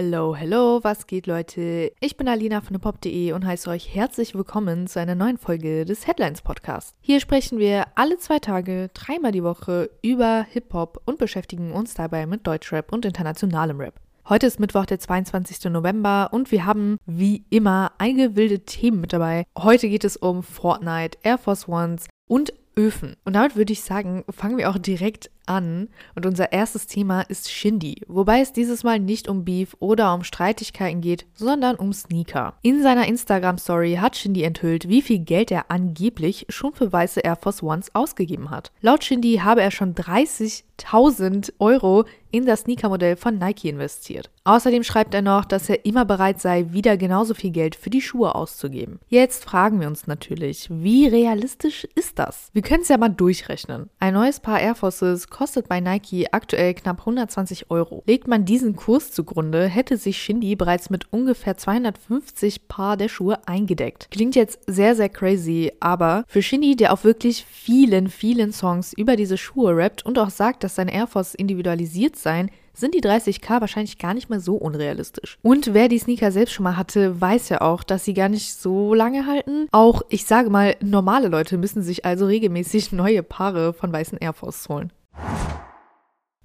Hello, hello, was geht Leute? Ich bin Alina von hiphop.de und heiße euch herzlich willkommen zu einer neuen Folge des Headlines Podcast. Hier sprechen wir alle zwei Tage, dreimal die Woche über Hip-Hop und beschäftigen uns dabei mit Deutschrap und internationalem Rap. Heute ist Mittwoch, der 22. November und wir haben wie immer einige wilde Themen mit dabei. Heute geht es um Fortnite, Air Force Ones und Öfen. Und damit würde ich sagen, fangen wir auch direkt an und unser erstes Thema ist Shindy, wobei es dieses Mal nicht um Beef oder um Streitigkeiten geht, sondern um Sneaker. In seiner Instagram-Story hat Shindy enthüllt, wie viel Geld er angeblich schon für weiße Air Force Ones ausgegeben hat. Laut Shindy habe er schon 30.000 Euro in das Sneaker-Modell von Nike investiert. Außerdem schreibt er noch, dass er immer bereit sei, wieder genauso viel Geld für die Schuhe auszugeben. Jetzt fragen wir uns natürlich, wie realistisch ist das? Wir können es ja mal durchrechnen. Ein neues Paar Air Forces kostet bei Nike aktuell knapp 120 Euro. Legt man diesen Kurs zugrunde, hätte sich Shindy bereits mit ungefähr 250 Paar der Schuhe eingedeckt. Klingt jetzt sehr, sehr crazy, aber für Shindy, der auf wirklich vielen, vielen Songs über diese Schuhe rappt und auch sagt, dass seine Air Force individualisiert seien, sind die 30k wahrscheinlich gar nicht mehr so unrealistisch. Und wer die Sneaker selbst schon mal hatte, weiß ja auch, dass sie gar nicht so lange halten. Auch, ich sage mal, normale Leute müssen sich also regelmäßig neue Paare von weißen Air Force holen.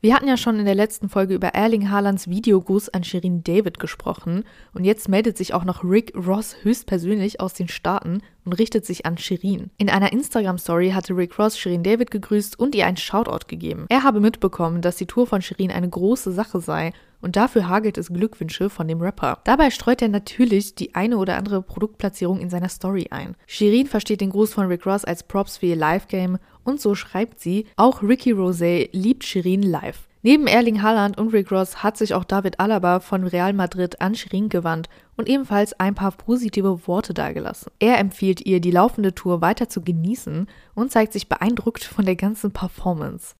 Wir hatten ja schon in der letzten Folge über Erling Haalands Videogruß an Shirin David gesprochen und jetzt meldet sich auch noch Rick Ross höchstpersönlich aus den Staaten und richtet sich an Shirin. In einer Instagram-Story hatte Rick Ross Shirin David gegrüßt und ihr einen Shoutout gegeben. Er habe mitbekommen, dass die Tour von Shirin eine große Sache sei und dafür hagelt es Glückwünsche von dem Rapper. Dabei streut er natürlich die eine oder andere Produktplatzierung in seiner Story ein. Shirin versteht den Gruß von Rick Ross als Props für ihr Live-Game und so schreibt sie, auch Ricky Rosé liebt Shirin live. Neben Erling Haaland und Rick Ross hat sich auch David Alaba von Real Madrid an Shirin gewandt und ebenfalls ein paar positive Worte dargelassen. Er empfiehlt ihr, die laufende Tour weiter zu genießen und zeigt sich beeindruckt von der ganzen Performance.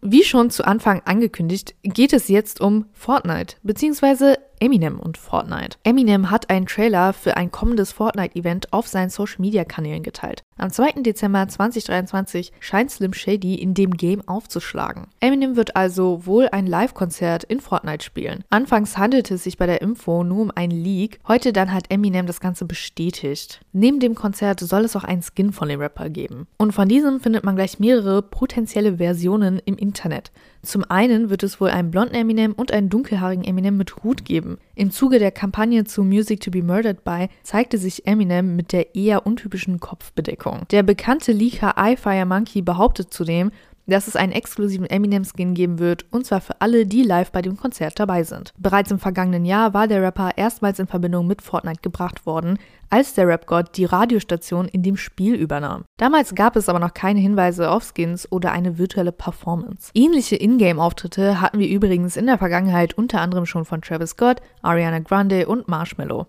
Wie schon zu Anfang angekündigt, geht es jetzt um Fortnite, beziehungsweise Eminem und Fortnite. Eminem hat einen Trailer für ein kommendes Fortnite-Event auf seinen Social-Media-Kanälen geteilt. Am 2. Dezember 2023 scheint Slim Shady in dem Game aufzuschlagen. Eminem wird also wohl ein Live-Konzert in Fortnite spielen. Anfangs handelte es sich bei der Info nur um ein Leak, heute dann hat Eminem das Ganze bestätigt. Neben dem Konzert soll es auch einen Skin von dem Rapper geben. Und von diesem findet man gleich mehrere potenzielle Versionen im Internet. Zum einen wird es wohl einen blonden Eminem und einen dunkelhaarigen Eminem mit Hut geben. Im Zuge der Kampagne zu Music to be Murdered by zeigte sich Eminem mit der eher untypischen Kopfbedeckung. Der bekannte Leaker iFire Monkey behauptet zudem, dass es einen exklusiven Eminem-Skin geben wird, und zwar für alle, die live bei dem Konzert dabei sind. Bereits im vergangenen Jahr war der Rapper erstmals in Verbindung mit Fortnite gebracht worden, als der Rap-Gott die Radiostation in dem Spiel übernahm. Damals gab es aber noch keine Hinweise auf Skins oder eine virtuelle Performance. Ähnliche Ingame-Auftritte hatten wir übrigens in der Vergangenheit unter anderem schon von Travis Scott, Ariana Grande und Marshmallow.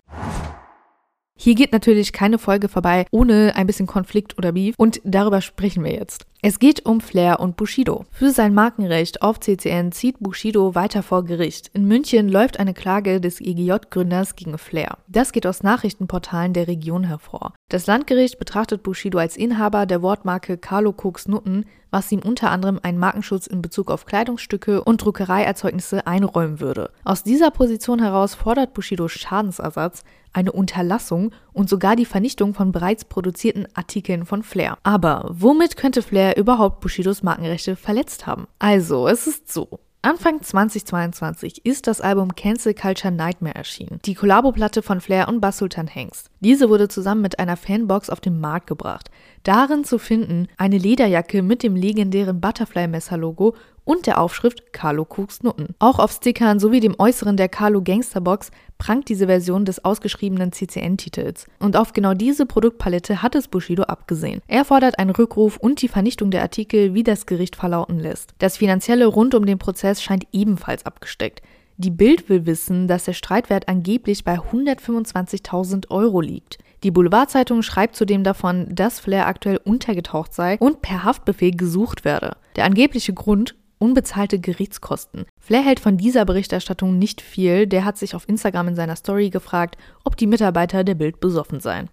Hier geht natürlich keine Folge vorbei ohne ein bisschen Konflikt oder Beef und darüber sprechen wir jetzt. Es geht um Flair und Bushido. Für sein Markenrecht auf CCN zieht Bushido weiter vor Gericht. In München läuft eine Klage des EGJ-Gründers gegen Flair. Das geht aus Nachrichtenportalen der Region hervor. Das Landgericht betrachtet Bushido als Inhaber der Wortmarke Carlo Cooks Nutten, was ihm unter anderem einen Markenschutz in Bezug auf Kleidungsstücke und Druckereierzeugnisse einräumen würde. Aus dieser Position heraus fordert Bushido Schadensersatz, eine Unterlassung und sogar die Vernichtung von bereits produzierten Artikeln von Flair. Aber womit könnte Flair überhaupt Bushidos Markenrechte verletzt haben? Also, es ist so. Anfang 2022 ist das Album Cancel Culture Nightmare erschienen. Die Kollaboplatte von Flair und Bass Sultan Hengst. Diese wurde zusammen mit einer Fanbox auf den Markt gebracht. Darin zu finden eine Lederjacke mit dem legendären Butterfly-Messer-Logo und der Aufschrift Carlo Cooks Nutten. Auch auf Stickern sowie dem Äußeren der Carlo Gangsterbox prangt diese Version des ausgeschriebenen CCN-Titels. Und auf genau diese Produktpalette hat es Bushido abgesehen. Er fordert einen Rückruf und die Vernichtung der Artikel, wie das Gericht verlauten lässt. Das Finanzielle rund um den Prozess scheint ebenfalls abgesteckt. Die Bild will wissen, dass der Streitwert angeblich bei 125.000 Euro liegt. Die Boulevardzeitung schreibt zudem davon, dass Flair aktuell untergetaucht sei und per Haftbefehl gesucht werde. Der angebliche Grund unbezahlte Gerichtskosten. Flair hält von dieser Berichterstattung nicht viel. Der hat sich auf Instagram in seiner Story gefragt, ob die Mitarbeiter der Bild besoffen seien.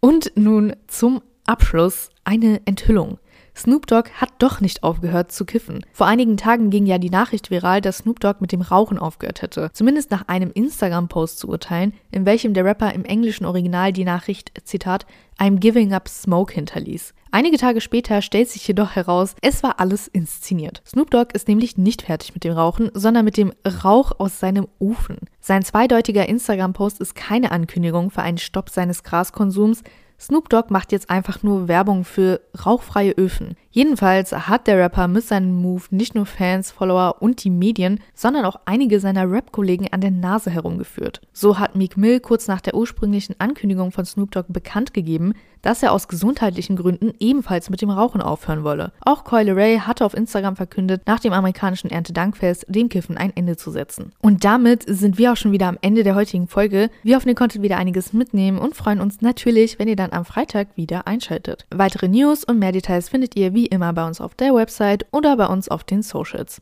Und nun zum Abschluss eine Enthüllung. Snoop Dogg hat doch nicht aufgehört zu kiffen. Vor einigen Tagen ging ja die Nachricht viral, dass Snoop Dogg mit dem Rauchen aufgehört hätte. Zumindest nach einem Instagram-Post zu urteilen, in welchem der Rapper im englischen Original die Nachricht, Zitat, I'm giving up smoke hinterließ. Einige Tage später stellt sich jedoch heraus, es war alles inszeniert. Snoop Dogg ist nämlich nicht fertig mit dem Rauchen, sondern mit dem Rauch aus seinem Ofen. Sein zweideutiger Instagram-Post ist keine Ankündigung für einen Stopp seines Graskonsums, Snoop Dogg macht jetzt einfach nur Werbung für rauchfreie Öfen. Jedenfalls hat der Rapper mit seinem Move nicht nur Fans, Follower und die Medien, sondern auch einige seiner Rap-Kollegen an der Nase herumgeführt. So hat Meek Mill kurz nach der ursprünglichen Ankündigung von Snoop Dogg bekannt gegeben, dass er aus gesundheitlichen Gründen ebenfalls mit dem Rauchen aufhören wolle. Auch Coyle Ray hatte auf Instagram verkündet, nach dem amerikanischen Erntedankfest dem Kiffen ein Ende zu setzen. Und damit sind wir auch schon wieder am Ende der heutigen Folge. Wir hoffen, ihr konntet wieder einiges mitnehmen und freuen uns natürlich, wenn ihr dann am Freitag wieder einschaltet. Weitere News und mehr Details findet ihr wie immer bei uns auf der Website oder bei uns auf den Socials.